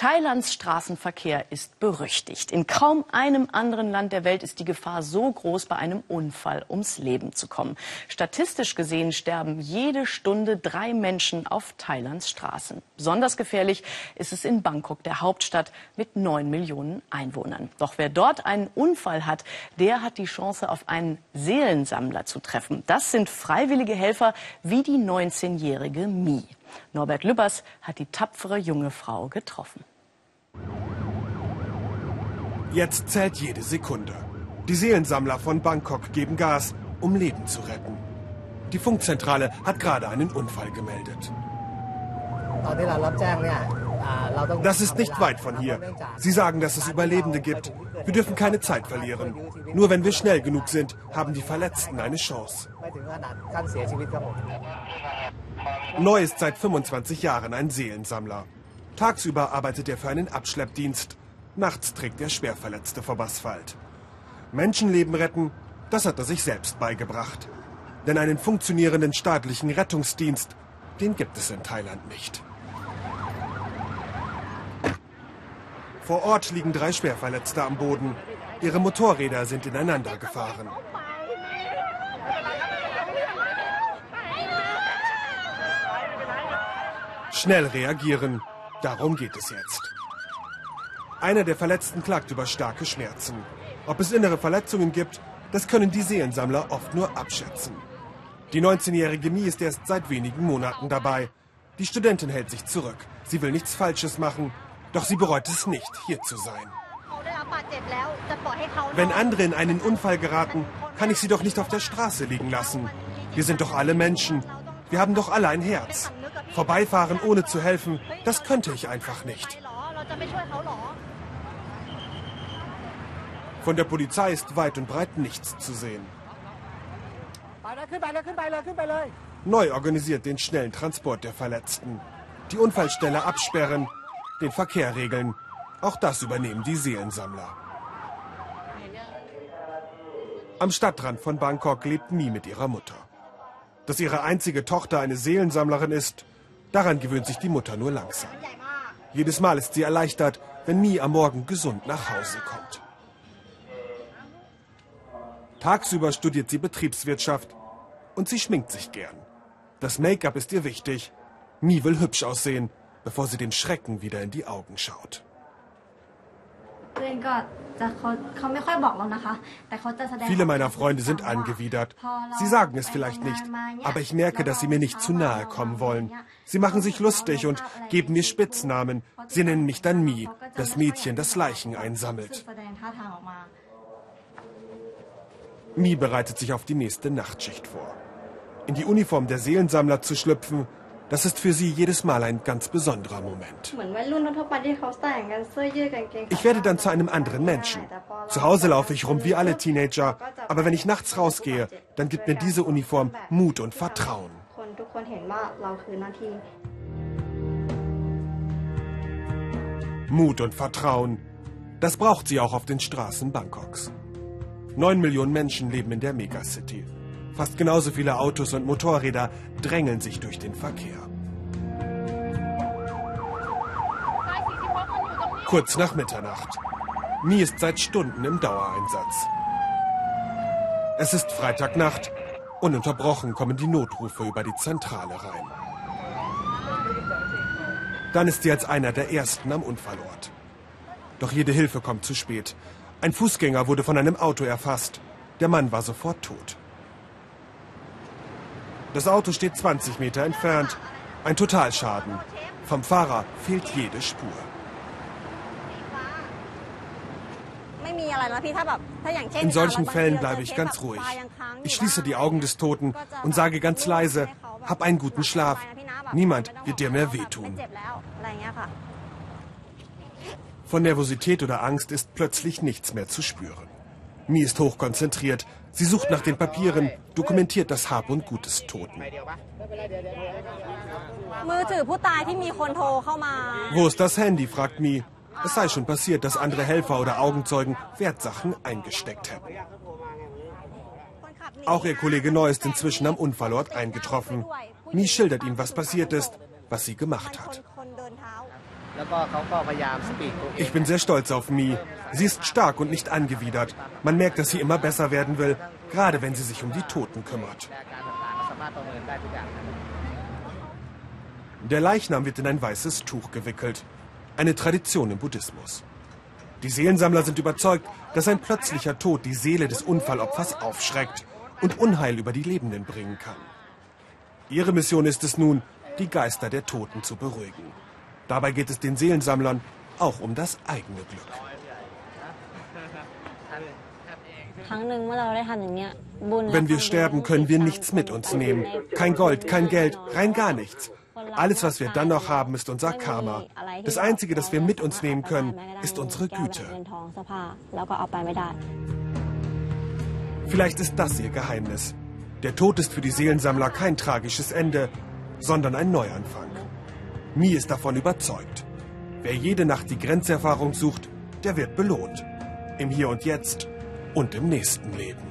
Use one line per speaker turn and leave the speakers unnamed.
Thailands Straßenverkehr ist berüchtigt. In kaum einem anderen Land der Welt ist die Gefahr so groß, bei einem Unfall ums Leben zu kommen. Statistisch gesehen sterben jede Stunde drei Menschen auf Thailands Straßen. Besonders gefährlich ist es in Bangkok, der Hauptstadt mit neun Millionen Einwohnern. Doch wer dort einen Unfall hat, der hat die Chance, auf einen Seelensammler zu treffen. Das sind freiwillige Helfer wie die 19-jährige Mi. Norbert Lübbers hat die tapfere junge Frau getroffen.
Jetzt zählt jede Sekunde. Die Seelensammler von Bangkok geben Gas, um Leben zu retten. Die Funkzentrale hat gerade einen Unfall gemeldet. Das ist nicht weit von hier. Sie sagen, dass es Überlebende gibt. Wir dürfen keine Zeit verlieren. Nur wenn wir schnell genug sind, haben die Verletzten eine Chance. Neu ist seit 25 Jahren ein Seelensammler. Tagsüber arbeitet er für einen Abschleppdienst. Nachts trägt er Schwerverletzte vom Asphalt. Menschenleben retten, das hat er sich selbst beigebracht. Denn einen funktionierenden staatlichen Rettungsdienst, den gibt es in Thailand nicht. Vor Ort liegen drei Schwerverletzte am Boden. Ihre Motorräder sind ineinander gefahren. Schnell reagieren, darum geht es jetzt. Einer der Verletzten klagt über starke Schmerzen. Ob es innere Verletzungen gibt, das können die Seelensammler oft nur abschätzen. Die 19-jährige Mi ist erst seit wenigen Monaten dabei. Die Studentin hält sich zurück. Sie will nichts Falsches machen, doch sie bereut es nicht, hier zu sein. Wenn andere in einen Unfall geraten, kann ich sie doch nicht auf der Straße liegen lassen. Wir sind doch alle Menschen. Wir haben doch alle ein Herz. Vorbeifahren ohne zu helfen, das könnte ich einfach nicht. Von der Polizei ist weit und breit nichts zu sehen. Neu organisiert den schnellen Transport der Verletzten. Die Unfallstelle absperren, den Verkehr regeln. Auch das übernehmen die Seelensammler. Am Stadtrand von Bangkok lebt Mi mit ihrer Mutter. Dass ihre einzige Tochter eine Seelensammlerin ist, daran gewöhnt sich die Mutter nur langsam. Jedes Mal ist sie erleichtert, wenn Mi am Morgen gesund nach Hause kommt. Tagsüber studiert sie Betriebswirtschaft und sie schminkt sich gern. Das Make-up ist ihr wichtig. Mi will hübsch aussehen, bevor sie dem Schrecken wieder in die Augen schaut. Viele meiner Freunde sind angewidert. Sie sagen es vielleicht nicht, aber ich merke, dass sie mir nicht zu nahe kommen wollen. Sie machen sich lustig und geben mir Spitznamen. Sie nennen mich dann Mi, das Mädchen, das Leichen einsammelt. Mi bereitet sich auf die nächste Nachtschicht vor. In die Uniform der Seelensammler zu schlüpfen, das ist für sie jedes Mal ein ganz besonderer Moment. Ich werde dann zu einem anderen Menschen. Zu Hause laufe ich rum wie alle Teenager, aber wenn ich nachts rausgehe, dann gibt mir diese Uniform Mut und Vertrauen. Mut und Vertrauen, das braucht sie auch auf den Straßen Bangkoks. Neun Millionen Menschen leben in der Megacity. Fast genauso viele Autos und Motorräder drängeln sich durch den Verkehr. Kurz nach Mitternacht. Mi ist seit Stunden im Dauereinsatz. Es ist Freitagnacht. Ununterbrochen kommen die Notrufe über die Zentrale rein. Dann ist sie als einer der ersten am Unfallort. Doch jede Hilfe kommt zu spät. Ein Fußgänger wurde von einem Auto erfasst. Der Mann war sofort tot. Das Auto steht 20 Meter entfernt. Ein Totalschaden. Vom Fahrer fehlt jede Spur. In solchen Fällen bleibe ich ganz ruhig. Ich schließe die Augen des Toten und sage ganz leise, hab einen guten Schlaf. Niemand wird dir mehr wehtun. Von Nervosität oder Angst ist plötzlich nichts mehr zu spüren. Mi ist hochkonzentriert. Sie sucht nach den Papieren, dokumentiert das Hab und Gut des Toten. Wo ist das Handy? fragt Mi. Es sei schon passiert, dass andere Helfer oder Augenzeugen Wertsachen eingesteckt hätten. Auch ihr Kollege Neu ist inzwischen am Unfallort eingetroffen. Mi schildert ihm, was passiert ist, was sie gemacht hat. Ich bin sehr stolz auf Mi. Sie ist stark und nicht angewidert. Man merkt, dass sie immer besser werden will, gerade wenn sie sich um die Toten kümmert. Der Leichnam wird in ein weißes Tuch gewickelt. Eine Tradition im Buddhismus. Die Seelensammler sind überzeugt, dass ein plötzlicher Tod die Seele des Unfallopfers aufschreckt und Unheil über die Lebenden bringen kann. Ihre Mission ist es nun, die Geister der Toten zu beruhigen. Dabei geht es den Seelensammlern auch um das eigene Glück. Wenn wir sterben, können wir nichts mit uns nehmen. Kein Gold, kein Geld, rein gar nichts. Alles, was wir dann noch haben, ist unser Karma. Das Einzige, das wir mit uns nehmen können, ist unsere Güte. Vielleicht ist das ihr Geheimnis. Der Tod ist für die Seelensammler kein tragisches Ende, sondern ein Neuanfang. Mi ist davon überzeugt. Wer jede Nacht die Grenzerfahrung sucht, der wird belohnt. Im Hier und Jetzt und im nächsten Leben.